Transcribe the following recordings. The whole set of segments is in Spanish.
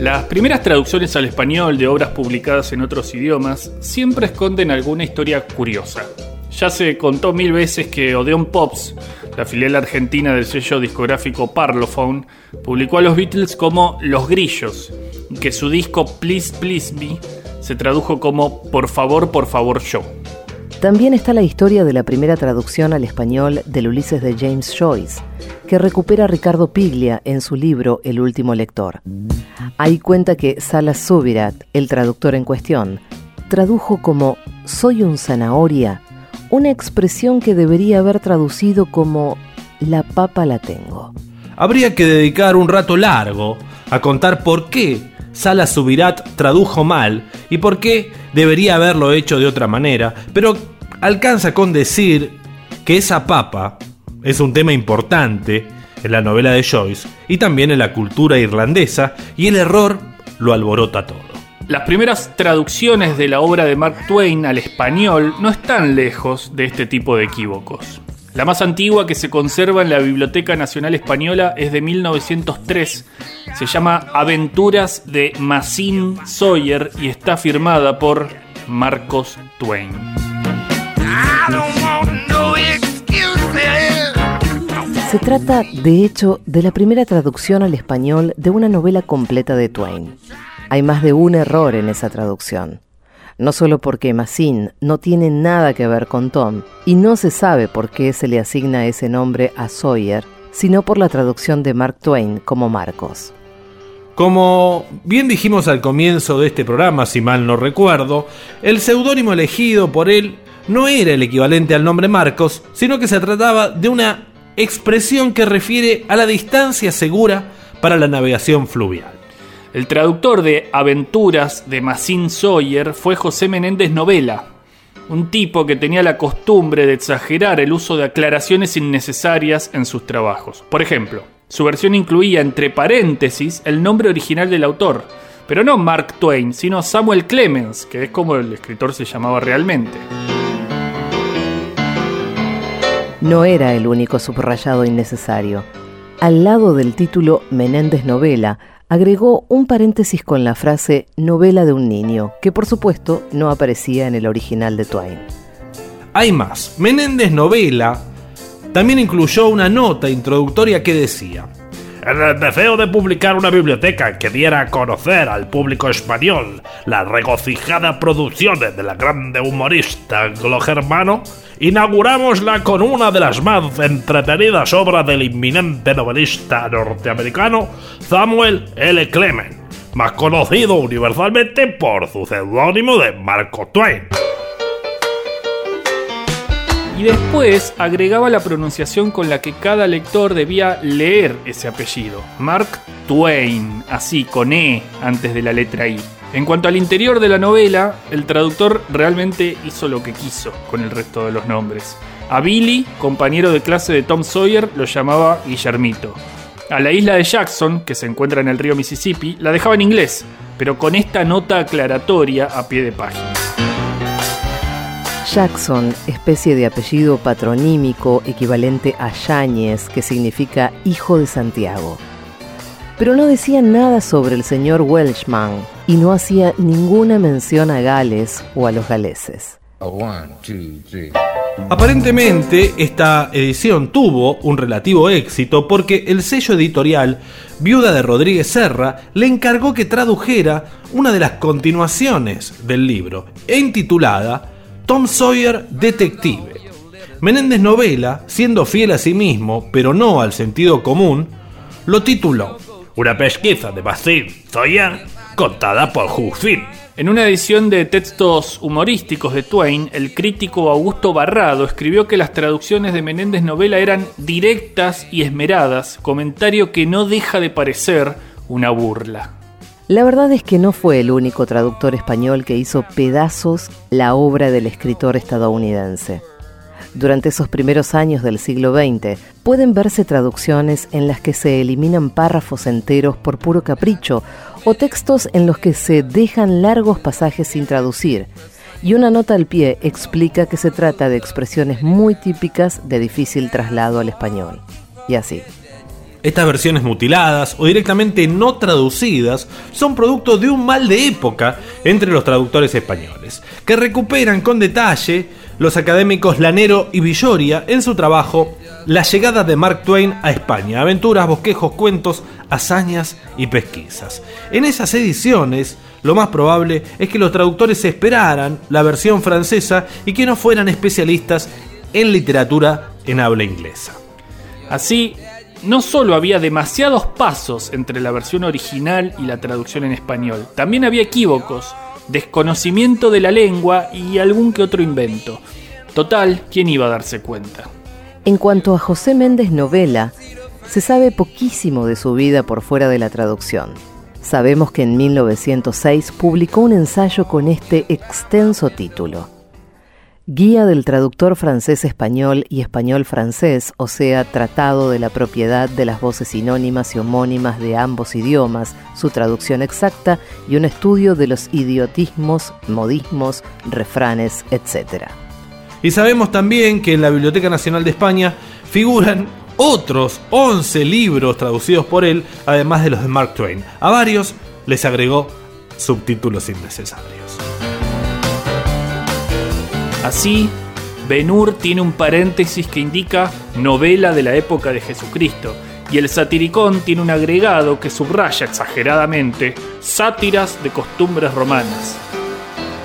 Las primeras traducciones al español de obras publicadas en otros idiomas siempre esconden alguna historia curiosa. Ya se contó mil veces que Odeon Pops, la filial argentina del sello discográfico Parlophone, publicó a los Beatles como Los Grillos, y que su disco Please Please Me se tradujo como Por favor, por favor yo. También está la historia de la primera traducción al español del Ulises de James Joyce, que recupera Ricardo Piglia en su libro El último lector. Ahí cuenta que Salas Subirat, el traductor en cuestión, tradujo como soy un zanahoria, una expresión que debería haber traducido como la papa la tengo. Habría que dedicar un rato largo a contar por qué Salas Subirat tradujo mal y por qué debería haberlo hecho de otra manera, pero alcanza con decir que esa papa es un tema importante en la novela de Joyce y también en la cultura irlandesa y el error lo alborota todo. Las primeras traducciones de la obra de Mark Twain al español no están lejos de este tipo de equívocos. La más antigua que se conserva en la Biblioteca Nacional Española es de 1903. Se llama Aventuras de Massin Sawyer y está firmada por Marcos Twain. Se trata, de hecho, de la primera traducción al español de una novela completa de Twain. Hay más de un error en esa traducción. No solo porque Massin no tiene nada que ver con Tom, y no se sabe por qué se le asigna ese nombre a Sawyer, sino por la traducción de Mark Twain como Marcos. Como bien dijimos al comienzo de este programa, si mal no recuerdo, el seudónimo elegido por él no era el equivalente al nombre Marcos, sino que se trataba de una expresión que refiere a la distancia segura para la navegación fluvial. El traductor de Aventuras de Massin Sawyer fue José Menéndez Novela, un tipo que tenía la costumbre de exagerar el uso de aclaraciones innecesarias en sus trabajos. Por ejemplo, su versión incluía entre paréntesis el nombre original del autor, pero no Mark Twain, sino Samuel Clemens, que es como el escritor se llamaba realmente. No era el único subrayado innecesario. Al lado del título Menéndez Novela, agregó un paréntesis con la frase novela de un niño, que por supuesto no aparecía en el original de Twain. Hay más. Menéndez Novela también incluyó una nota introductoria que decía, en el deseo de publicar una biblioteca que diera a conocer al público español las regocijadas producciones de la grande humorista anglo-germano, inauguramosla con una de las más entretenidas obras del inminente novelista norteamericano Samuel L. Clement, más conocido universalmente por su seudónimo de Marco Twain. Y después agregaba la pronunciación con la que cada lector debía leer ese apellido. Mark Twain, así con E antes de la letra I. En cuanto al interior de la novela, el traductor realmente hizo lo que quiso con el resto de los nombres. A Billy, compañero de clase de Tom Sawyer, lo llamaba Guillermito. A la isla de Jackson, que se encuentra en el río Mississippi, la dejaba en inglés, pero con esta nota aclaratoria a pie de página. Jackson, especie de apellido patronímico equivalente a Yáñez, que significa hijo de Santiago. Pero no decía nada sobre el señor Welshman y no hacía ninguna mención a Gales o a los galeses. Aparentemente, esta edición tuvo un relativo éxito porque el sello editorial Viuda de Rodríguez Serra le encargó que tradujera una de las continuaciones del libro, intitulada Tom Sawyer Detective. Menéndez Novela, siendo fiel a sí mismo, pero no al sentido común, lo tituló Una pesquisa de Basil Sawyer contada por Hughfield. En una edición de textos humorísticos de Twain, el crítico Augusto Barrado escribió que las traducciones de Menéndez Novela eran directas y esmeradas, comentario que no deja de parecer una burla. La verdad es que no fue el único traductor español que hizo pedazos la obra del escritor estadounidense. Durante esos primeros años del siglo XX pueden verse traducciones en las que se eliminan párrafos enteros por puro capricho o textos en los que se dejan largos pasajes sin traducir. Y una nota al pie explica que se trata de expresiones muy típicas de difícil traslado al español. Y así. Estas versiones mutiladas o directamente no traducidas son producto de un mal de época entre los traductores españoles, que recuperan con detalle los académicos Lanero y Villoria en su trabajo La llegada de Mark Twain a España, aventuras, bosquejos, cuentos, hazañas y pesquisas. En esas ediciones, lo más probable es que los traductores esperaran la versión francesa y que no fueran especialistas en literatura en habla inglesa. Así, no solo había demasiados pasos entre la versión original y la traducción en español, también había equívocos, desconocimiento de la lengua y algún que otro invento. Total, ¿quién iba a darse cuenta? En cuanto a José Méndez Novela, se sabe poquísimo de su vida por fuera de la traducción. Sabemos que en 1906 publicó un ensayo con este extenso título. Guía del traductor francés-español y español-francés, o sea, tratado de la propiedad de las voces sinónimas y homónimas de ambos idiomas, su traducción exacta y un estudio de los idiotismos, modismos, refranes, etc. Y sabemos también que en la Biblioteca Nacional de España figuran otros 11 libros traducidos por él, además de los de Mark Twain. A varios les agregó subtítulos innecesarios. Así, Benur tiene un paréntesis que indica novela de la época de Jesucristo, y el satiricón tiene un agregado que subraya exageradamente sátiras de costumbres romanas.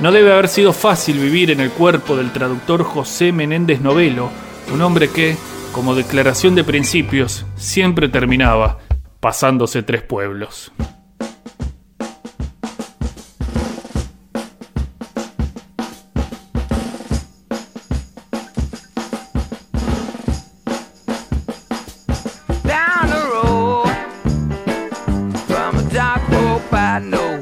No debe haber sido fácil vivir en el cuerpo del traductor José Menéndez Novelo, un hombre que, como declaración de principios, siempre terminaba pasándose tres pueblos. I know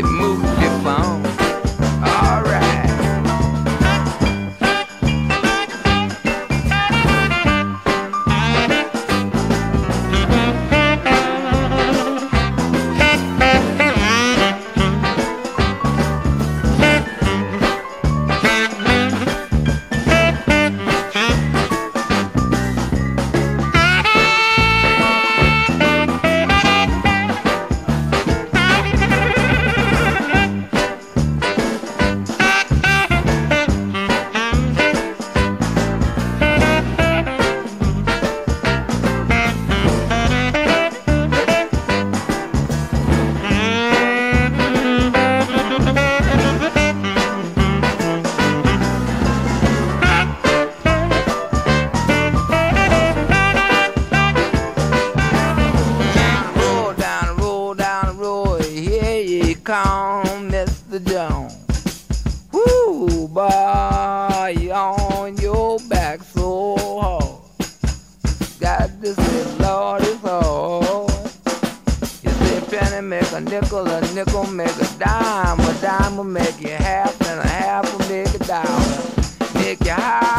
move. will make a dime, a dime will make you half, and a half will make a dollar. Make you high.